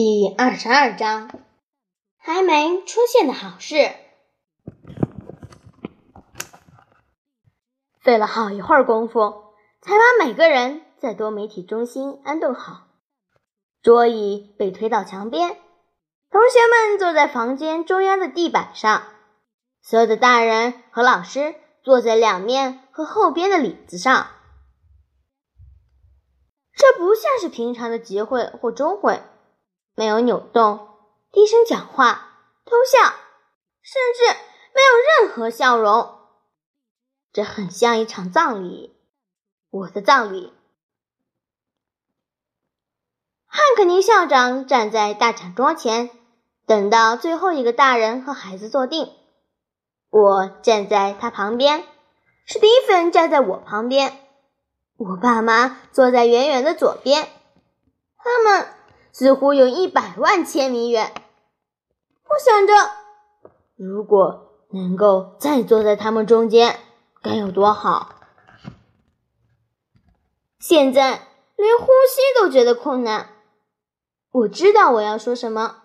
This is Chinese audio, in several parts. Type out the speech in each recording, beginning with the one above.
第二十二章，还没出现的好事。费了好一会儿功夫，才把每个人在多媒体中心安顿好。桌椅被推到墙边，同学们坐在房间中央的地板上，所有的大人和老师坐在两面和后边的椅子上。这不像是平常的集会或周会。没有扭动，低声讲话，偷笑，甚至没有任何笑容。这很像一场葬礼，我的葬礼。汉克尼校长站在大展桌前，等到最后一个大人和孩子坐定。我站在他旁边，史蒂芬站在我旁边，我爸妈坐在远远的左边，他们。似乎有一百万千米远。我想着，如果能够再坐在他们中间，该有多好！现在连呼吸都觉得困难。我知道我要说什么，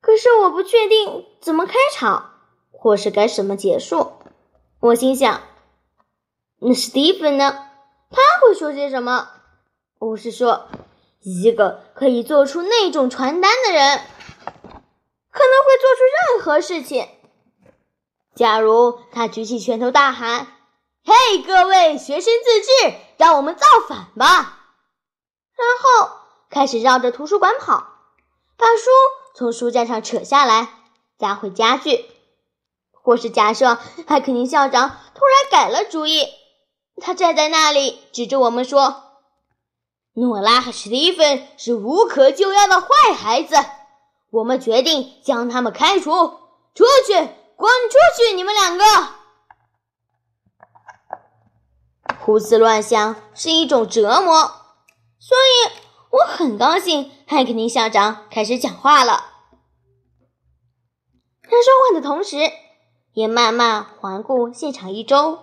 可是我不确定怎么开场，或是该什么结束。我心想：那史蒂芬呢？他会说些什么？我是说。一个可以做出那种传单的人，可能会做出任何事情。假如他举起拳头大喊：“嘿，各位学生自治，让我们造反吧！”然后开始绕着图书馆跑，把书从书架上扯下来，砸毁家具。或是假设海肯尼校长突然改了主意，他站在那里指着我们说。诺拉和史蒂芬是无可救药的坏孩子，我们决定将他们开除出去，滚出去！你们两个胡思乱想是一种折磨，所以我很高兴。汉肯尼校长开始讲话了，他说话的同时也慢慢环顾现场一周。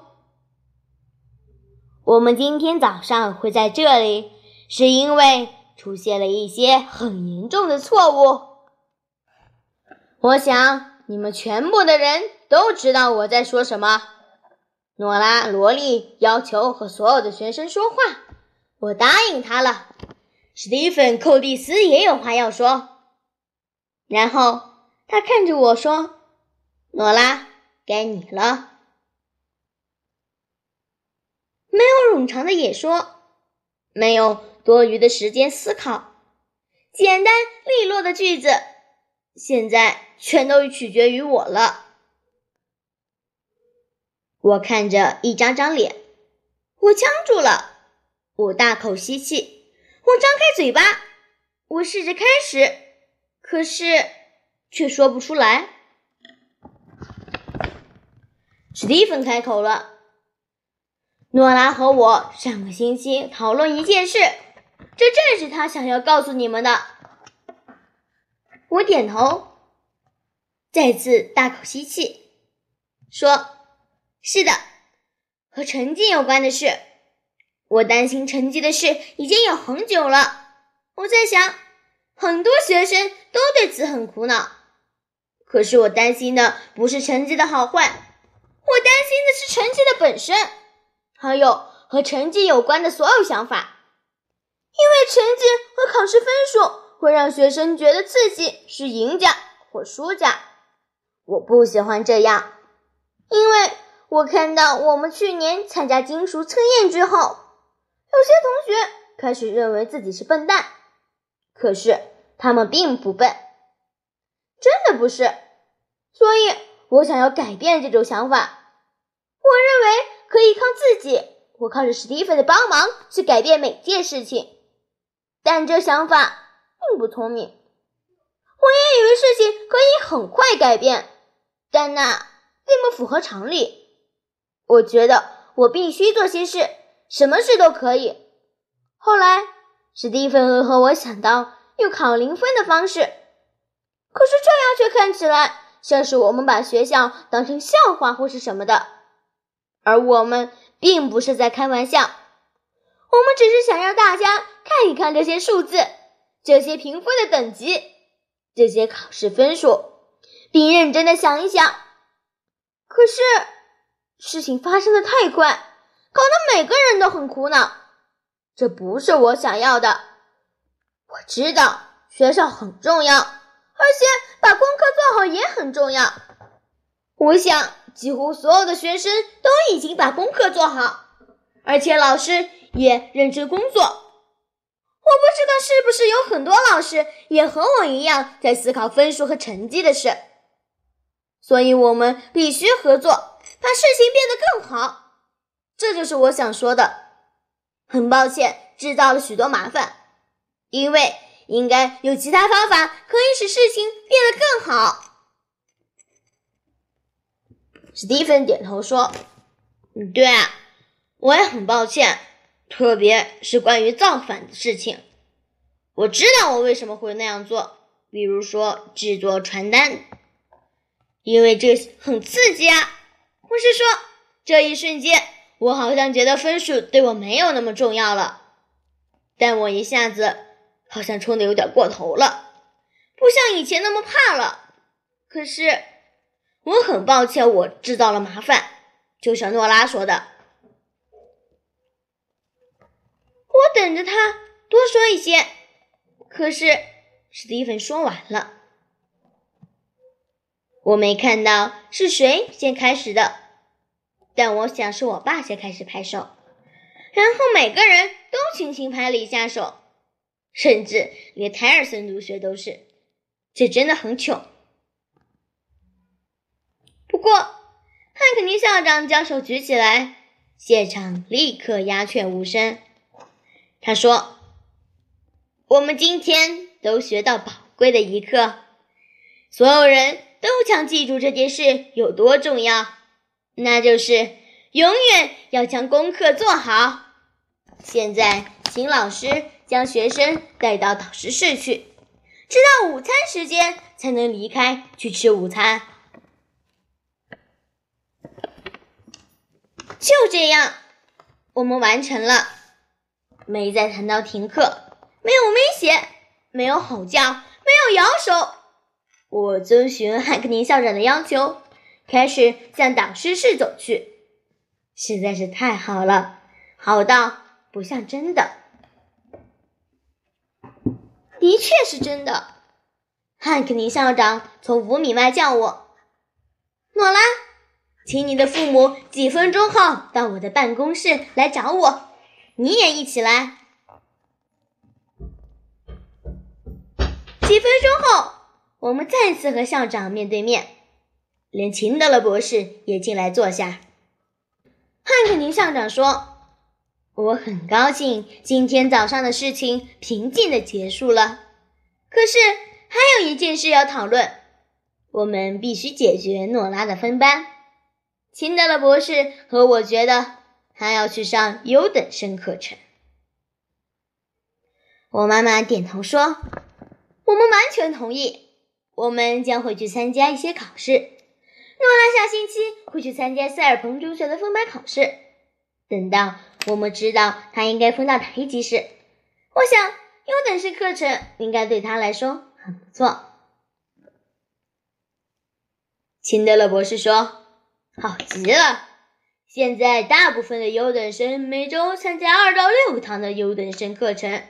我们今天早上会在这里。是因为出现了一些很严重的错误。我想你们全部的人都知道我在说什么。诺拉·罗莉要求和所有的学生说话，我答应他了。史蒂芬·寇蒂斯也有话要说。然后他看着我说：“诺拉，该你了。”没有冗长的演说，没有。多余的时间思考，简单利落的句子，现在全都取决于我了。我看着一张张脸，我僵住了，我大口吸气，我张开嘴巴，我试着开始，可是却说不出来。史蒂芬开口了：“诺拉和我上个星期讨论一件事。”这正是他想要告诉你们的。我点头，再次大口吸气，说：“是的，和成绩有关的事。我担心成绩的事已经有很久了。我在想，很多学生都对此很苦恼。可是我担心的不是成绩的好坏，我担心的是成绩的本身，还有和成绩有关的所有想法。”因为成绩和考试分数会让学生觉得自己是赢家或输家，我不喜欢这样。因为我看到我们去年参加金属测验之后，有些同学开始认为自己是笨蛋，可是他们并不笨，真的不是。所以我想要改变这种想法。我认为可以靠自己，我靠着史蒂芬的帮忙去改变每件事情。但这想法并不聪明。我也以为事情可以很快改变，但那并不符合常理。我觉得我必须做些事，什么事都可以。后来，史蒂芬和我想到用考零分的方式，可是这样却看起来像是我们把学校当成笑话或是什么的，而我们并不是在开玩笑。我们只是想让大家看一看这些数字，这些评分的等级，这些考试分数，并认真的想一想。可是事情发生的太快，搞得每个人都很苦恼。这不是我想要的。我知道学校很重要，而且把功课做好也很重要。我想，几乎所有的学生都已经把功课做好，而且老师也认真工作。我不知道是不是有很多老师也和我一样在思考分数和成绩的事，所以我们必须合作，把事情变得更好。这就是我想说的。很抱歉，制造了许多麻烦，因为应该有其他方法可以使事情变得更好。史蒂芬点头说：“嗯，对啊，我也很抱歉，特别是关于造反的事情。我知道我为什么会那样做，比如说制作传单，因为这很刺激啊。我是说，这一瞬间，我好像觉得分数对我没有那么重要了，但我一下子好像冲的有点过头了，不像以前那么怕了。可是……”我很抱歉，我制造了麻烦，就像诺拉说的。我我等着他多说一些，可是史蒂芬说完了，我没看到是谁先开始的，但我想是我爸先开始拍手，然后每个人都轻轻拍了一下手，甚至连泰尔森同学都是，这真的很糗。不过，汉克尼校长将手举起来，现场立刻鸦雀无声。他说：“我们今天都学到宝贵的一课，所有人都将记住这件事有多重要，那就是永远要将功课做好。现在，请老师将学生带到导师室去，直到午餐时间才能离开去吃午餐。”就这样，我们完成了。没再谈到停课，没有威胁，没有吼叫，没有摇手。我遵循汉克尼校长的要求，开始向导师室走去。实在是太好了，好到不像真的。的确是真的。汉克尼校长从五米外叫我：“诺拉。”请你的父母几分钟后到我的办公室来找我，你也一起来。几分钟后，我们再次和校长面对面，连秦德勒博士也进来坐下。汉克宁校长说：“我很高兴今天早上的事情平静的结束了，可是还有一件事要讨论，我们必须解决诺拉的分班。”秦德勒博士和我觉得他要去上优等生课程。我妈妈点头说：“我们完全同意。我们将会去参加一些考试。诺拉下星期会去参加塞尔彭中学的分班考试。等到我们知道他应该分到哪一级时，我想优等生课程应该对他来说很不错。”秦德勒博士说。好极了！现在大部分的优等生每周参加二到六堂的优等生课程。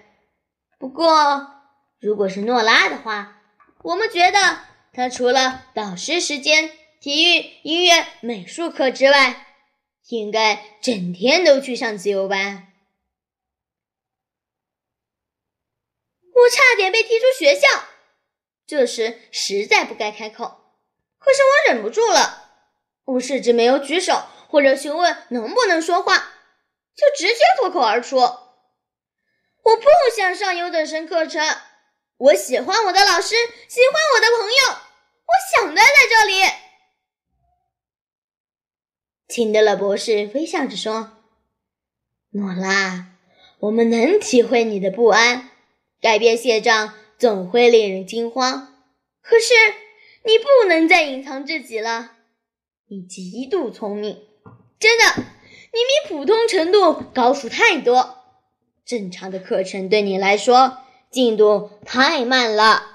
不过，如果是诺拉的话，我们觉得她除了导师时间、体育、音乐、美术课之外，应该整天都去上自由班。我差点被踢出学校，这时实在不该开口，可是我忍不住了。我甚至没有举手或者询问能不能说话，就直接脱口而出：“我不想上优等生课程，我喜欢我的老师，喜欢我的朋友，我想待在这里。”秦德勒博士微笑着说：“诺拉，我们能体会你的不安，改变现状总会令人惊慌，可是你不能再隐藏自己了。”你极度聪明，真的，你比普通程度高出太多。正常的课程对你来说进度太慢了。